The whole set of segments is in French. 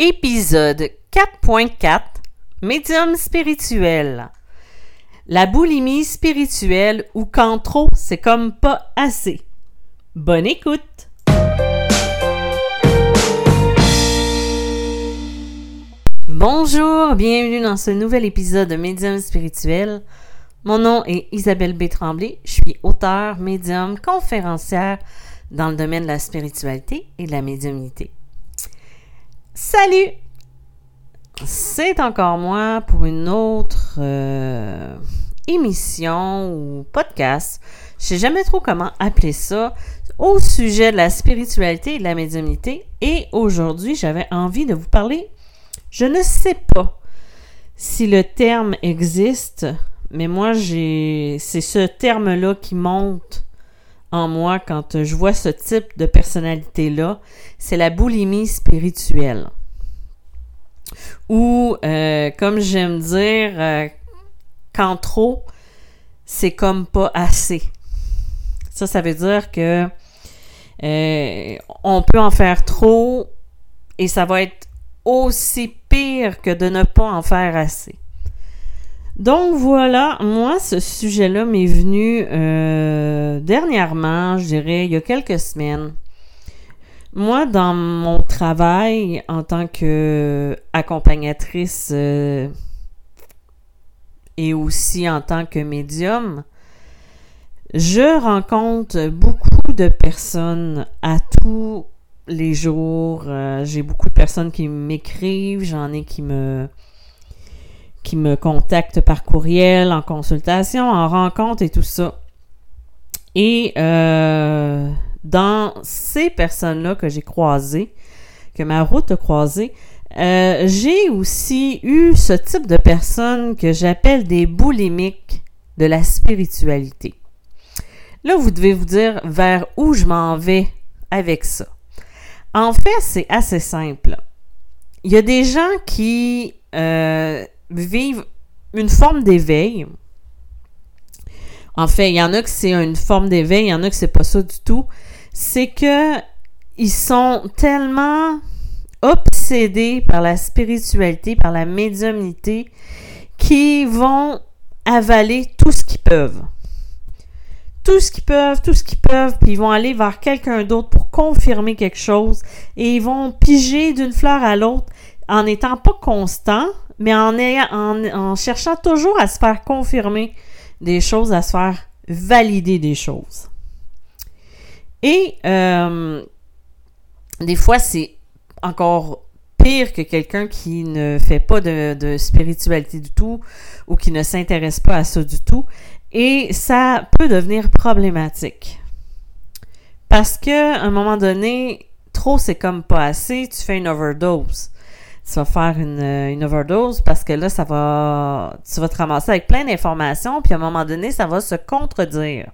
Épisode 4.4 Médium spirituel. La boulimie spirituelle ou quand trop, c'est comme pas assez. Bonne écoute! Bonjour, bienvenue dans ce nouvel épisode de Médium spirituel. Mon nom est Isabelle B. Je suis auteure, médium, conférencière dans le domaine de la spiritualité et de la médiumnité. Salut! C'est encore moi pour une autre euh, émission ou podcast. Je sais jamais trop comment appeler ça au sujet de la spiritualité et de la médiumnité. Et aujourd'hui, j'avais envie de vous parler. Je ne sais pas si le terme existe, mais moi, j'ai, c'est ce terme-là qui monte en moi quand je vois ce type de personnalité-là, c'est la boulimie spirituelle. Ou, euh, comme j'aime dire, euh, quand trop, c'est comme pas assez. Ça, ça veut dire que euh, on peut en faire trop et ça va être aussi pire que de ne pas en faire assez. Donc voilà, moi, ce sujet-là m'est venu euh, dernièrement, je dirais, il y a quelques semaines. Moi, dans mon travail en tant qu'accompagnatrice euh, et aussi en tant que médium, je rencontre beaucoup de personnes à tous les jours. Euh, J'ai beaucoup de personnes qui m'écrivent, j'en ai qui me qui me contactent par courriel, en consultation, en rencontre et tout ça. Et euh, dans ces personnes-là que j'ai croisées, que ma route a croisées, euh, j'ai aussi eu ce type de personnes que j'appelle des boulimiques de la spiritualité. Là, vous devez vous dire vers où je m'en vais avec ça. En fait, c'est assez simple. Il y a des gens qui euh, vivent une forme d'éveil. En fait, il y en a que c'est une forme d'éveil, il y en a que c'est pas ça du tout. C'est que ils sont tellement obsédés par la spiritualité, par la médiumnité, qu'ils vont avaler tout ce qu'ils peuvent. Tout ce qu'ils peuvent, tout ce qu'ils peuvent, puis ils vont aller vers quelqu'un d'autre pour confirmer quelque chose et ils vont piger d'une fleur à l'autre en n'étant pas constants, mais en, cherchant toujours à se faire confirmer des choses, à se faire valider des choses. Et euh, des fois, c'est encore pire que quelqu'un qui ne fait pas de, de, spiritualité du tout ou qui ne s'intéresse pas à ça du tout. Et ça peut devenir problématique. Parce que à un moment donné, trop c'est comme pas assez, tu fais une overdose tu vas faire une, euh, une, overdose parce que là, ça va. Tu vas te ramasser avec plein d'informations, puis à un moment donné, ça va se contredire.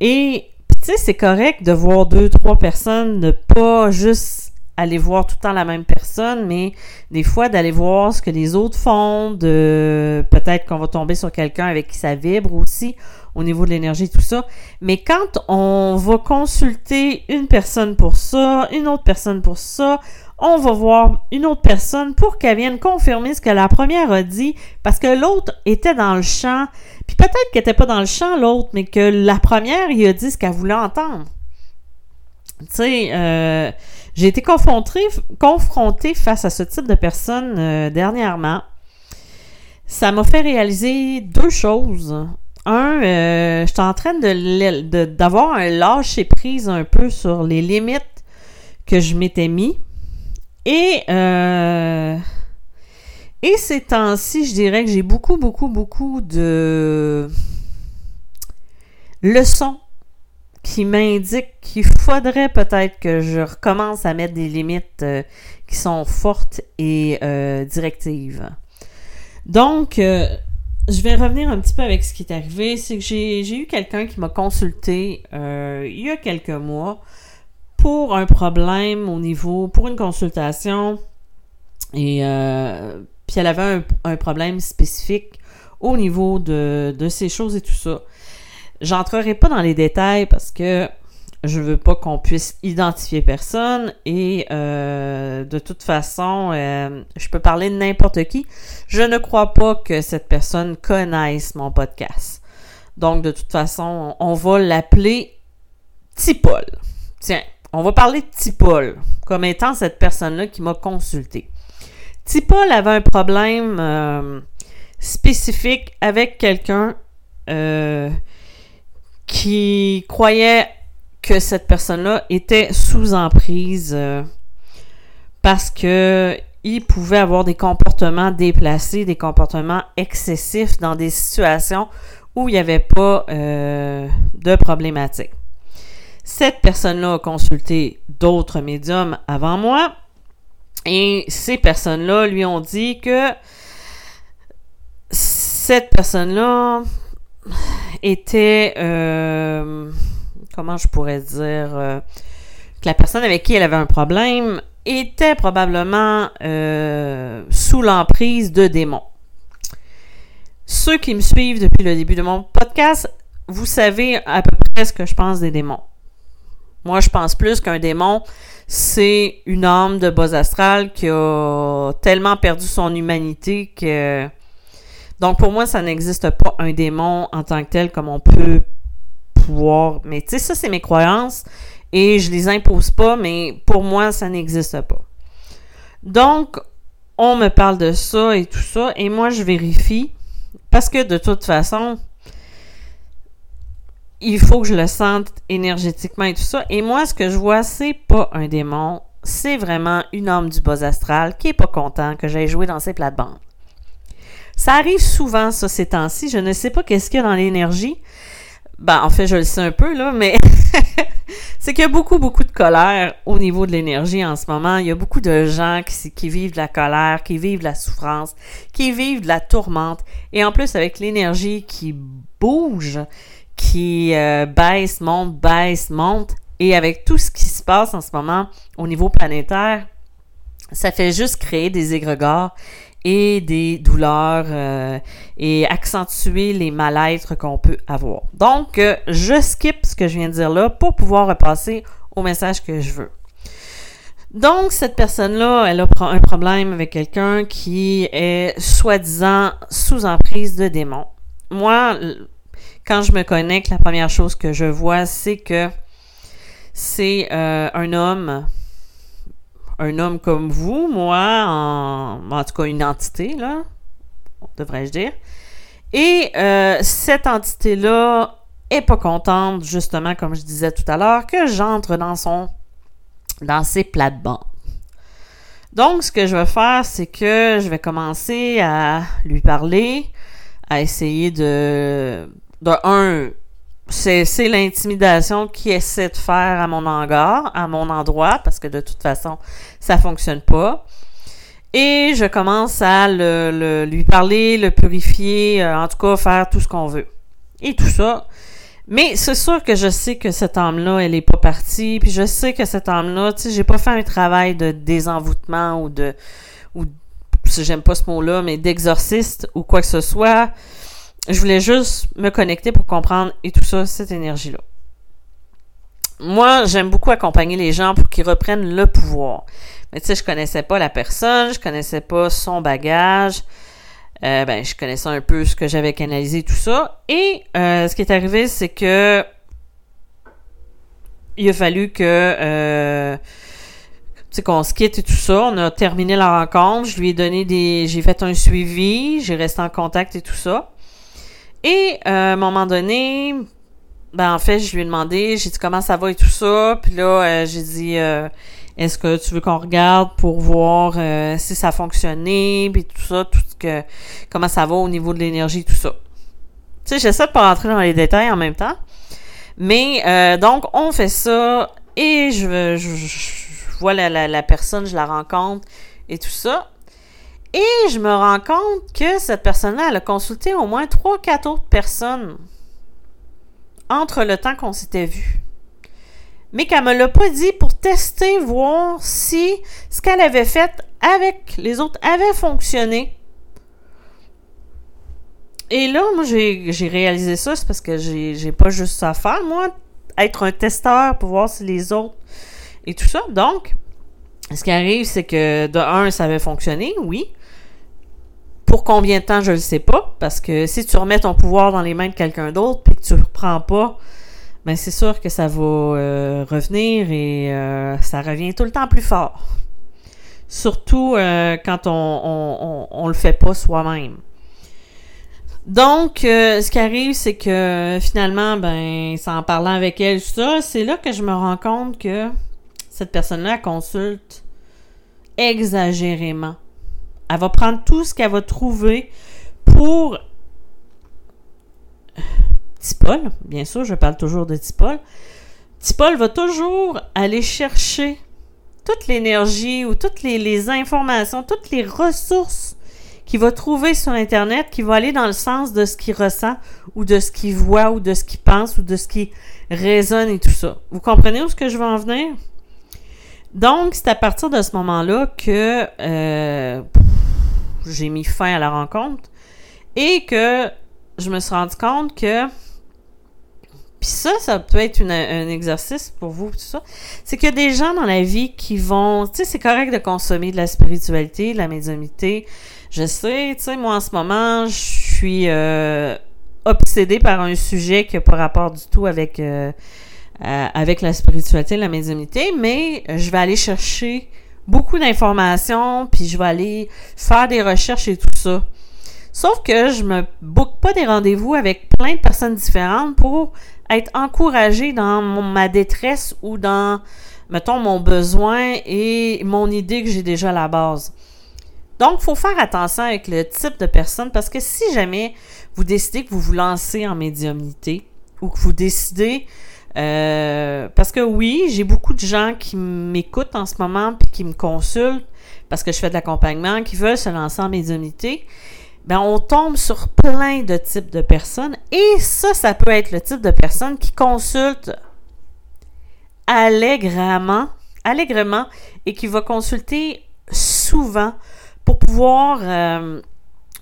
Et, tu sais, c'est correct de voir deux, trois personnes, ne pas juste aller voir tout le temps la même personne, mais des fois d'aller voir ce que les autres font, de peut-être qu'on va tomber sur quelqu'un avec qui ça vibre aussi au niveau de l'énergie, tout ça. Mais quand on va consulter une personne pour ça, une autre personne pour ça, on va voir une autre personne pour qu'elle vienne confirmer ce que la première a dit, parce que l'autre était dans le champ, puis peut-être qu'elle n'était pas dans le champ, l'autre, mais que la première, il a dit ce qu'elle voulait entendre. Tu sais, euh, j'ai été confrontée, face à ce type de personnes euh, dernièrement. Ça m'a fait réaliser deux choses. Un, euh, j'étais en train de d'avoir un lâcher prise un peu sur les limites que je m'étais mis et, euh, et ces temps-ci, je dirais que j'ai beaucoup, beaucoup, beaucoup de leçons qui m'indiquent qu'il faudrait peut-être que je recommence à mettre des limites euh, qui sont fortes et euh, directives. Donc, je vais revenir un petit peu avec ce qui est arrivé. C'est que j'ai eu quelqu'un qui m'a consulté il y a quelques mois pour un problème au niveau, pour une consultation, et euh, puis elle avait un, problème spécifique au niveau de, ces choses et tout ça. J'entrerai pas dans les détails parce que je veux pas qu'on puisse identifier personne et euh, de toute façon, euh, je peux parler de n'importe qui. Je ne crois pas que cette personne connaisse mon podcast. Donc, de toute façon, on va l'appeler Tipol. Tiens, on va parler de Tipol comme étant cette personne-là qui m'a consulté. Tipol avait un problème euh, spécifique avec quelqu'un qui croyait que cette personne-là était sous emprise euh, parce que il pouvait avoir des comportements déplacés, des comportements excessifs dans des situations où il n'y avait pas euh, de problématique. Cette personne-là a consulté d'autres médiums avant moi et ces personnes-là lui ont dit que cette personne-là était euh, comment je pourrais dire, euh, que la personne avec qui elle avait un problème était probablement euh, sous l'emprise de démons. Ceux qui me suivent depuis le début de mon podcast, vous savez à peu près ce que je pense des démons. Moi, je pense plus qu'un démon, c'est une âme de bas astral qui a tellement perdu son humanité que... Donc, pour moi, ça n'existe pas un démon en tant que tel comme on peut mais tu sais, ça, c'est mes croyances et je les impose pas, mais pour moi, ça n'existe pas. Donc, on me parle de ça et tout ça, et moi, je vérifie parce que de toute façon, il faut que je le sente énergétiquement et tout ça. Et moi, ce que je vois, c'est pas un démon, c'est vraiment une âme du bas astral qui est pas content que j'aille jouer dans ses plates-bandes. Ça arrive souvent, ça, ces temps-ci. Je ne sais pas qu'est-ce qu'il y a dans l'énergie, ben, en fait, je le sais un peu, là, mais c'est qu'il y a beaucoup, beaucoup de colère au niveau de l'énergie en ce moment. Il y a beaucoup de gens qui, vivent de la colère, qui vivent de la souffrance, qui vivent de la tourmente. Et en plus, avec l'énergie qui bouge, qui euh, baisse, monte, baisse, monte, et avec tout ce qui se passe en ce moment au niveau planétaire, ça fait juste créer des égrégores et des douleurs euh, et accentuer les mal-être qu'on peut avoir. Donc, euh, je skip ce que je viens de dire là pour pouvoir repasser au message que je veux. Donc, cette personne-là, elle a un problème avec quelqu'un qui est soi-disant sous emprise de démons. Moi, quand je me connecte, la première chose que je vois, c'est que c'est euh, un homme un homme comme vous, moi, en, tout cas une entité, là, devrais-je dire. Et euh, cette entité-là est pas contente, justement, comme je disais tout à l'heure, que j'entre dans son dans ses plates-bandes. Donc, ce que je vais faire, c'est que je vais commencer à lui parler, à essayer de, de un, c'est l'intimidation qui essaie de faire à mon hangar, à mon endroit, parce que de toute façon, ça fonctionne pas. Et je commence à le, lui parler, le purifier, euh, en tout cas faire tout ce qu'on veut. Et tout ça. Mais c'est sûr que je sais que cette âme-là, elle est pas partie. Puis je sais que cette âme-là, tu sais, j'ai pas fait un travail de désenvoûtement ou de, ou, j'aime pas ce mot-là, mais d'exorciste ou quoi que ce soit je voulais juste me connecter pour comprendre et tout ça, cette énergie-là. Moi, j'aime beaucoup accompagner les gens pour qu'ils reprennent le pouvoir. Mais tu sais, je connaissais pas la personne, je connaissais pas son bagage. Euh, ben, je connaissais un peu ce que j'avais canalisé, tout ça. Et euh, ce qui est arrivé, c'est que il a fallu que euh, qu'on se quitte et tout ça. On a terminé la rencontre. Je lui ai donné des, j'ai fait un suivi, j'ai resté en contact et tout ça. Et euh, à un moment donné, ben en fait, je lui ai demandé, j'ai dit comment ça va et tout ça? Puis là, euh, j'ai dit euh, est-ce que tu veux qu'on regarde pour voir si ça a fonctionné, puis tout ça, tout ce que comment ça va au niveau de l'énergie, tout ça. Tu sais, j'essaie de pas rentrer dans les détails en même temps. Mais donc, on fait ça et je, je, je vois la, la, la personne, je la rencontre et tout ça. Et je me rends compte que cette personne-là, elle a consulté au moins trois, quatre autres personnes entre le temps qu'on s'était vu. Mais qu'elle me l'a pas dit pour tester, voir si ce qu'elle avait fait avec les autres avait fonctionné. Et là, moi, j'ai réalisé ça, c'est parce que j'ai pas juste ça à faire. Moi, être un testeur pour voir si les autres et tout ça. Donc, ce qui arrive, c'est que de un, ça avait fonctionné, oui. Pour combien de temps, je ne sais pas, parce que si tu remets ton pouvoir dans les mains de quelqu'un d'autre puis que tu ne reprends pas, ben c'est sûr que ça va euh, revenir et euh, ça revient tout le temps plus fort. Surtout euh, quand on, on, le fait pas soi-même. Donc, ce qui arrive, c'est que finalement, ben, en parlant avec elle, ça, c'est là que je me rends compte que cette personne-là consulte exagérément. Elle va prendre tout ce qu'elle va trouver pour Tipol, bien sûr, je parle toujours de Tipol. Tipol va toujours aller chercher toute l'énergie ou toutes les, informations, toutes les ressources qu'il va trouver sur Internet qui va aller dans le sens de ce qu'il ressent ou de ce qu'il voit ou de ce qu'il pense ou de ce qui résonne et tout ça. Vous comprenez où je veux en venir? Donc, c'est à partir de ce moment-là que euh, j'ai mis fin à la rencontre et que je me suis rendu compte que puis ça, ça peut être un exercice pour vous, tout ça. C'est qu'il y a des gens dans la vie qui vont, tu sais, c'est correct de consommer de la spiritualité, de la médiumnité. Je sais, tu sais, moi en ce moment, je suis euh, obsédée par un sujet qui n'a pas rapport du tout avec euh, euh, avec la spiritualité, la médiumnité, mais je vais aller chercher beaucoup d'informations, puis je vais aller faire des recherches et tout ça. Sauf que je me boucle pas des rendez-vous avec plein de personnes différentes pour être encouragée dans ma détresse ou dans, mettons, mon besoin et mon idée que j'ai déjà à la base. Donc, il faut faire attention avec le type de personne parce que si jamais vous décidez que vous vous lancez en médiumnité ou que vous décidez euh, parce que oui, j'ai beaucoup de gens qui m'écoutent en ce moment puis qui me consultent parce que je fais de l'accompagnement, qui veulent se lancer en médiumnité. Ben, on tombe sur plein de types de personnes et ça, ça peut être le type de personne qui consulte allègrement, allègrement et qui va consulter souvent pour pouvoir euh,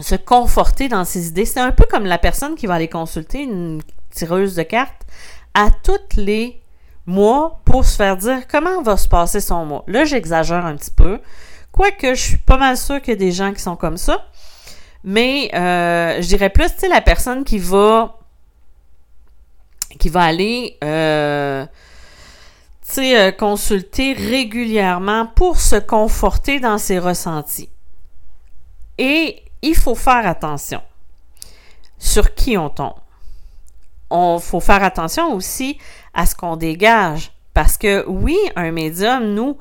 se conforter dans ses idées. C'est un peu comme la personne qui va aller consulter une tireuse de cartes à tous les mois pour se faire dire comment va se passer son mois. Là, j'exagère un petit peu. Quoique, je suis pas mal sûre qu'il y a des gens qui sont comme ça. Mais euh, je dirais plus, tu sais, la personne qui va qui va aller euh, euh, consulter régulièrement pour se conforter dans ses ressentis. Et il faut faire attention sur qui on tombe on faut faire attention aussi à ce qu'on dégage. Parce que oui, un médium, nous,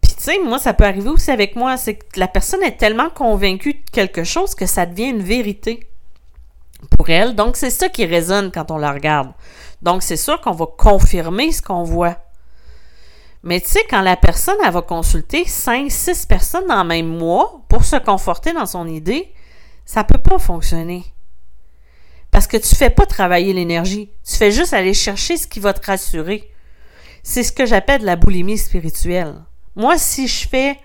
puis tu sais, moi, ça peut arriver aussi avec moi, c'est que la personne est tellement convaincue de quelque chose que ça devient une vérité pour elle. Donc, c'est ça qui résonne quand on la regarde. Donc, c'est sûr qu'on va confirmer ce qu'on voit. Mais tu sais, quand la personne, elle va consulter 5, 6 personnes dans le même mois pour se conforter dans son idée, ça peut pas fonctionner. Parce que tu fais pas travailler l'énergie. Tu fais juste aller chercher ce qui va te rassurer. C'est ce que j'appelle la boulimie spirituelle. Moi, si je fais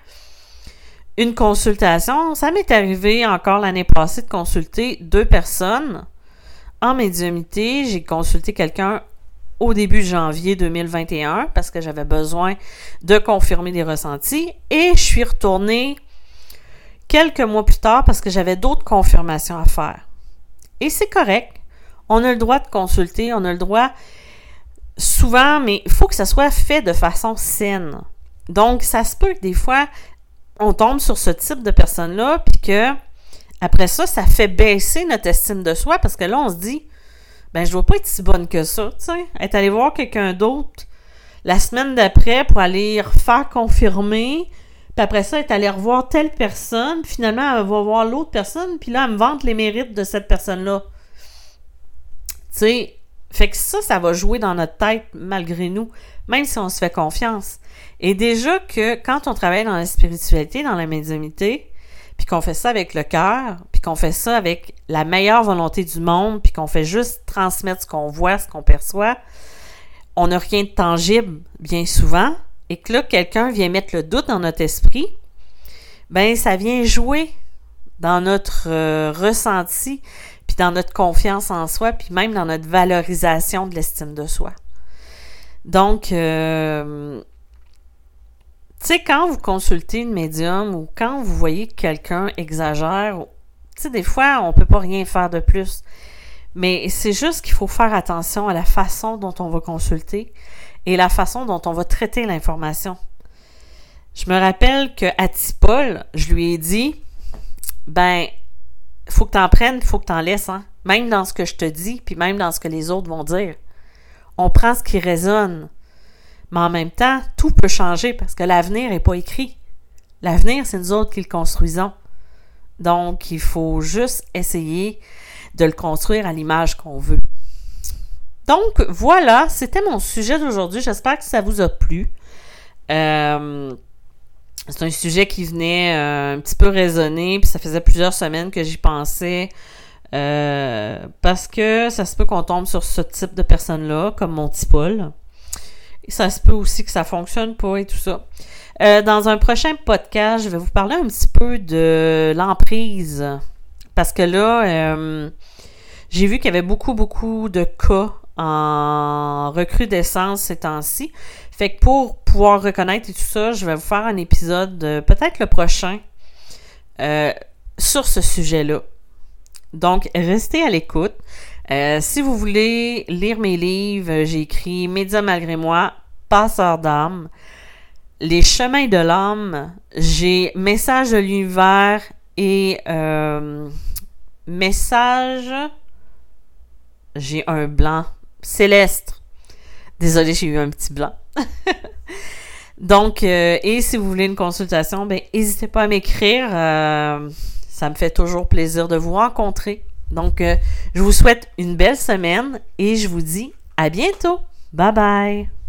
une consultation, ça m'est arrivé encore l'année passée de consulter deux personnes en médiumité. J'ai consulté quelqu'un au début janvier 2021 parce que j'avais besoin de confirmer des ressentis et je suis retournée quelques mois plus tard parce que j'avais d'autres confirmations à faire. Et c'est correct. On a le droit de consulter, on a le droit souvent, mais il faut que ça soit fait de façon saine. Donc, ça se peut que des fois, on tombe sur ce type de personne-là, puis que après ça, ça fait baisser notre estime de soi parce que là, on se dit, ben, je dois pas être si bonne que ça, tu sais. Être allé voir quelqu'un d'autre la semaine d'après pour aller faire confirmer, puis après ça, elle est allée revoir telle personne. finalement, elle va voir l'autre personne. Puis là, elle me vante les mérites de cette personne-là. Tu sais, fait que ça, ça va jouer dans notre tête malgré nous, même si on se fait confiance. Et déjà que quand on travaille dans la spiritualité, dans la médiumité, puis qu'on fait ça avec le cœur, puis qu'on fait ça avec la meilleure volonté du monde, puis qu'on fait juste transmettre ce qu'on voit, ce qu'on perçoit, on n'a rien de tangible bien souvent, et que là, quelqu'un vient mettre le doute dans notre esprit, ben ça vient jouer dans notre euh, ressenti, puis dans notre confiance en soi, puis même dans notre valorisation de l'estime de soi. Donc, euh, tu sais, quand vous consultez une médium ou quand vous voyez que quelqu'un exagère, tu sais, des fois, on peut pas rien faire de plus. Mais c'est juste qu'il faut faire attention à la façon dont on va consulter et la façon dont on va traiter l'information. Je me rappelle que à Tipol, je lui ai dit ben faut que tu en prennes, faut que tu en laisses hein? même dans ce que je te dis, puis même dans ce que les autres vont dire. On prend ce qui résonne. Mais en même temps, tout peut changer parce que l'avenir n'est pas écrit. L'avenir, c'est nous autres qui le construisons. Donc, il faut juste essayer de le construire à l'image qu'on veut. Donc, voilà, c'était mon sujet d'aujourd'hui. J'espère que ça vous a plu. Euh, c'est un sujet qui venait euh, un petit peu résonner, puis ça faisait plusieurs semaines que j'y pensais. Euh, parce que ça se peut qu'on tombe sur ce type de personne-là, comme mon petit Paul. Et ça se peut aussi que ça fonctionne pas et tout ça. Dans un prochain podcast, je vais vous parler un petit peu de l'emprise. Parce que là, j'ai vu qu'il y avait beaucoup, beaucoup de cas en recrudescence ces temps-ci. Fait que pour pouvoir reconnaître et tout ça, je vais vous faire un épisode, peut-être le prochain, euh, sur ce sujet-là. Donc, restez à l'écoute. Euh, si vous voulez lire mes livres, j'ai écrit Média malgré moi, Passeur d'âme, Les chemins de l'âme, j'ai Message de l'univers et euh, Message. J'ai un blanc céleste. Désolée, j'ai eu un petit blanc. Donc, euh, et si vous voulez une consultation, ben n'hésitez pas à m'écrire. Euh, ça me fait toujours plaisir de vous rencontrer. Donc, euh, je vous souhaite une belle semaine et je vous dis à bientôt. Bye bye.